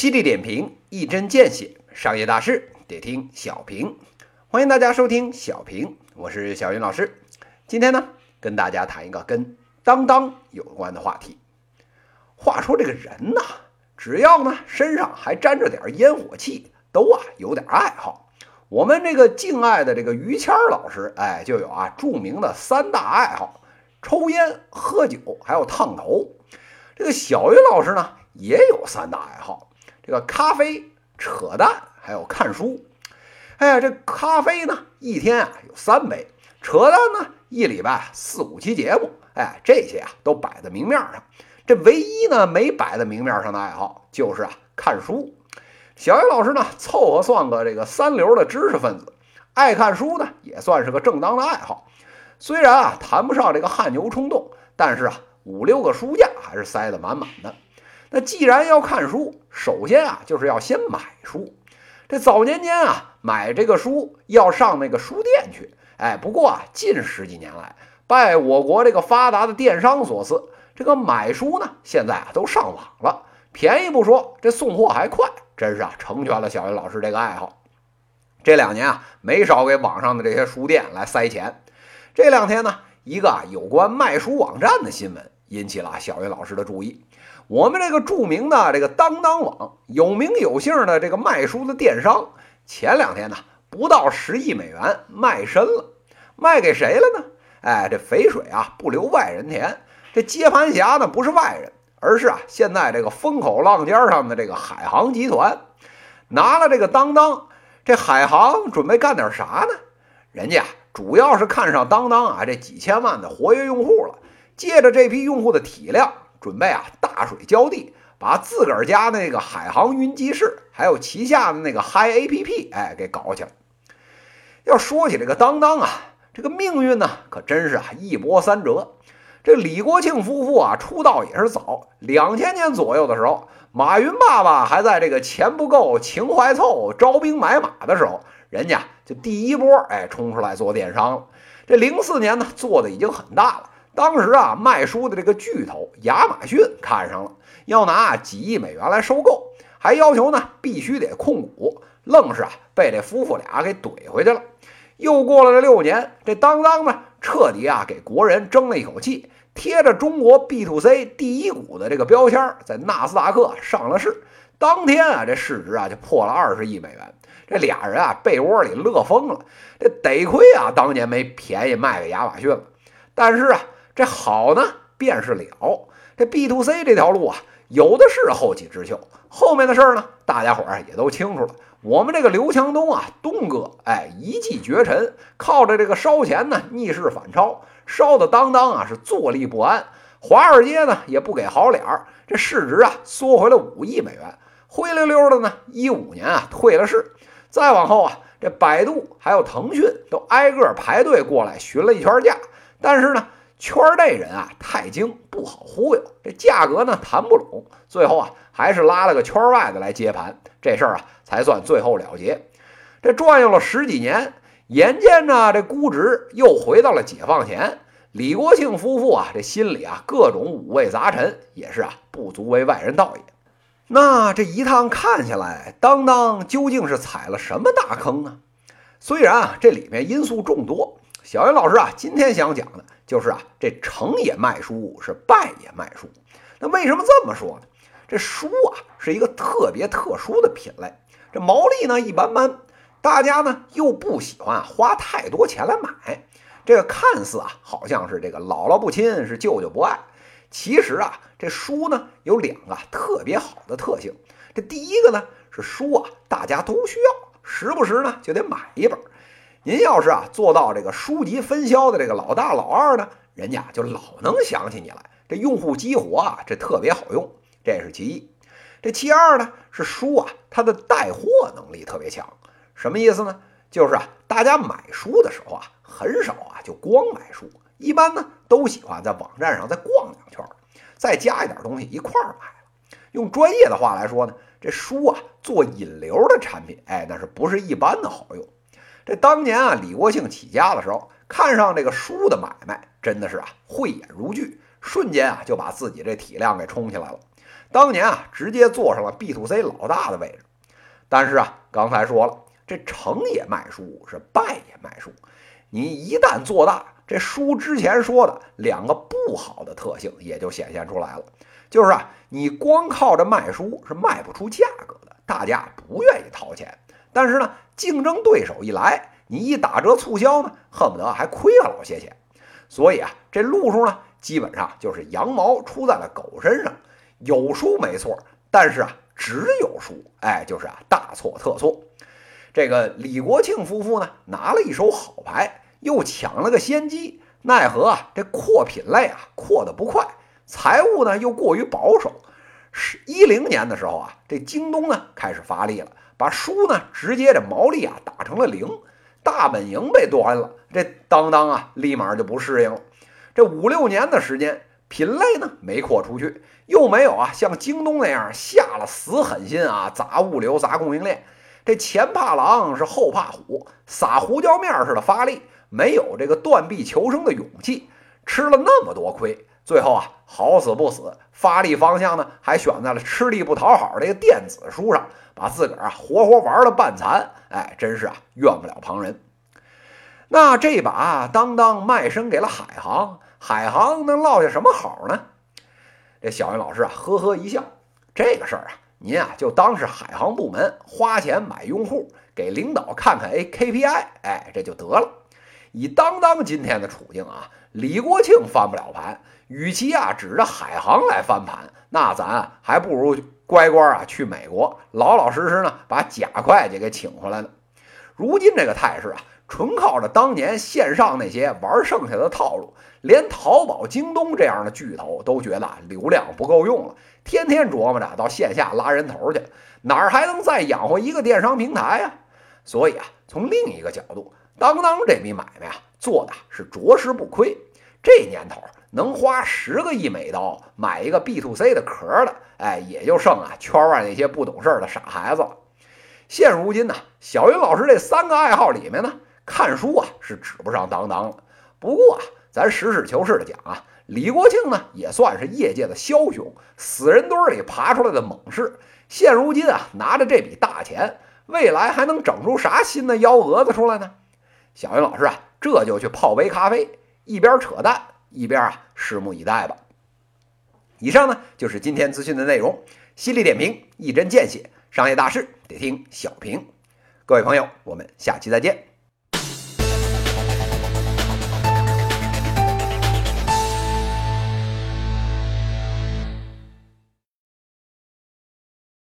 犀利点评，一针见血，商业大事得听小平。欢迎大家收听小平，我是小云老师。今天呢，跟大家谈一个跟当当有关的话题。话说这个人呐，只要呢身上还沾着点烟火气，都啊有点爱好。我们这个敬爱的这个于谦老师，哎，就有啊著名的三大爱好：抽烟、喝酒，还有烫头。这个小云老师呢，也有三大爱好。这个咖啡、扯淡，还有看书。哎呀，这咖啡呢，一天啊有三杯；扯淡呢，一礼拜四五期节目。哎，这些啊都摆在明面上。这唯一呢没摆在明面上的爱好，就是啊看书。小云老师呢，凑合算个这个三流的知识分子，爱看书呢也算是个正当的爱好。虽然啊谈不上这个汗牛充栋，但是啊五六个书架还是塞得满满的。那既然要看书，首先啊，就是要先买书。这早年间啊，买这个书要上那个书店去。哎，不过啊，近十几年来，拜我国这个发达的电商所赐，这个买书呢，现在啊都上网了，便宜不说，这送货还快，真是啊，成全了小云老师这个爱好。这两年啊，没少给网上的这些书店来塞钱。这两天呢，一个啊有关卖书网站的新闻引起了小云老师的注意。我们这个著名的这个当当网有名有姓的这个卖书的电商，前两天呢不到十亿美元卖身了，卖给谁了呢？哎，这肥水啊不流外人田，这接盘侠呢不是外人，而是啊现在这个风口浪尖上的这个海航集团，拿了这个当当，这海航准备干点啥呢？人家主要是看上当当啊这几千万的活跃用户了，借着这批用户的体量。准备啊，大水浇地，把自个儿家那个海航云集市，还有旗下的那个嗨 APP，哎，给搞起来。要说起这个当当啊，这个命运呢，可真是啊一波三折。这李国庆夫妇啊，出道也是早，两千年左右的时候，马云爸爸还在这个钱不够、情怀凑、招兵买马的时候，人家就第一波哎冲出来做电商了。这零四年呢，做的已经很大了。当时啊，卖书的这个巨头亚马逊看上了，要拿几亿美元来收购，还要求呢必须得控股，愣是啊被这夫妇俩给怼回去了。又过了这六年，这当当呢彻底啊给国人争了一口气，贴着中国 B to C 第一股的这个标签，在纳斯达克上了市。当天啊，这市值啊就破了二十亿美元。这俩人啊被窝里乐疯了，这得亏啊当年没便宜卖给亚马逊了。但是啊。这好呢，便是了。这 B to C 这条路啊，有的是后起之秀。后面的事儿呢，大家伙儿也都清楚了。我们这个刘强东啊，东哥，哎，一骑绝尘，靠着这个烧钱呢，逆势反超，烧的当当啊是坐立不安。华尔街呢也不给好脸儿，这市值啊缩回了五亿美元，灰溜溜的呢。一五年啊退了市，再往后啊，这百度还有腾讯都挨个排队过来询了一圈价，但是呢。圈内人啊，太精不好忽悠，这价格呢谈不拢，最后啊还是拉了个圈外的来接盘，这事儿啊才算最后了结。这转悠了十几年，眼见呢这估值又回到了解放前，李国庆夫妇啊这心里啊各种五味杂陈，也是啊不足为外人道也。那这一趟看下来，当当究竟是踩了什么大坑呢？虽然啊这里面因素众多。小云老师啊，今天想讲的就是啊，这成也卖书，是败也卖书。那为什么这么说呢？这书啊是一个特别特殊的品类，这毛利呢一般般，大家呢又不喜欢花太多钱来买。这个看似啊好像是这个姥姥不亲，是舅舅不爱。其实啊，这书呢有两个特别好的特性。这第一个呢是书啊，大家都需要，时不时呢就得买一本。您要是啊做到这个书籍分销的这个老大老二呢，人家就老能想起你来。这用户激活啊，这特别好用，这是其一。这其二呢是书啊，它的带货能力特别强。什么意思呢？就是啊，大家买书的时候啊，很少啊就光买书，一般呢都喜欢在网站上再逛两圈，再加一点东西一块儿买。用专业的话来说呢，这书啊做引流的产品，哎，那是不是一般的好用？这当年啊，李国庆起家的时候，看上这个书的买卖，真的是啊慧眼如炬，瞬间啊就把自己这体量给冲起来了。当年啊，直接坐上了 B to C 老大的位置。但是啊，刚才说了，这成也卖书，是败也卖书。你一旦做大，这书之前说的两个不好的特性也就显现出来了。就是啊，你光靠着卖书是卖不出价格的，大家不愿意掏钱。但是呢，竞争对手一来，你一打折促销呢，恨不得还亏了老些钱。所以啊，这路数呢，基本上就是羊毛出在了狗身上，有输没错，但是啊。只有输，哎，就是啊，大错特错。这个李国庆夫妇呢，拿了一手好牌，又抢了个先机，奈何啊，这扩品类啊，扩得不快，财务呢又过于保守。是一零年的时候啊，这京东呢开始发力了，把书呢直接这毛利啊打成了零，大本营被端了，这当当啊立马就不适应了。这五六年的时间。品类呢没扩出去，又没有啊像京东那样下了死狠心啊砸物流砸供应链，这前怕狼是后怕虎，撒胡椒面似的发力，没有这个断臂求生的勇气，吃了那么多亏，最后啊好死不死，发力方向呢还选在了吃力不讨好这个电子书上，把自个儿啊活活玩了半残，哎，真是啊怨不了旁人。那这把当当卖身给了海航。海航能落下什么好呢？这小云老师啊，呵呵一笑。这个事儿啊，您啊就当是海航部门花钱买用户，给领导看看 A KPI，哎，这就得了。以当当今天的处境啊，李国庆翻不了盘，与其啊指着海航来翻盘，那咱还不如乖乖啊去美国，老老实实呢把贾会计给请回来呢。如今这个态势啊。纯靠着当年线上那些玩剩下的套路，连淘宝、京东这样的巨头都觉得流量不够用了，天天琢磨着到线下拉人头去，哪儿还能再养活一个电商平台呀？所以啊，从另一个角度，当当这笔买卖啊，做的是着实不亏。这年头能花十个亿美刀买一个 B to C 的壳的，哎，也就剩啊圈外那些不懂事的傻孩子了。现如今呢，小云老师这三个爱好里面呢。看书啊是指不上当当了，不过啊，咱实事求是的讲啊，李国庆呢也算是业界的枭雄，死人堆里爬出来的猛士。现如今啊，拿着这笔大钱，未来还能整出啥新的幺蛾子出来呢？小云老师啊，这就去泡杯咖啡，一边扯淡一边啊，拭目以待吧。以上呢就是今天资讯的内容，犀利点评，一针见血，商业大事得听小平。各位朋友，我们下期再见。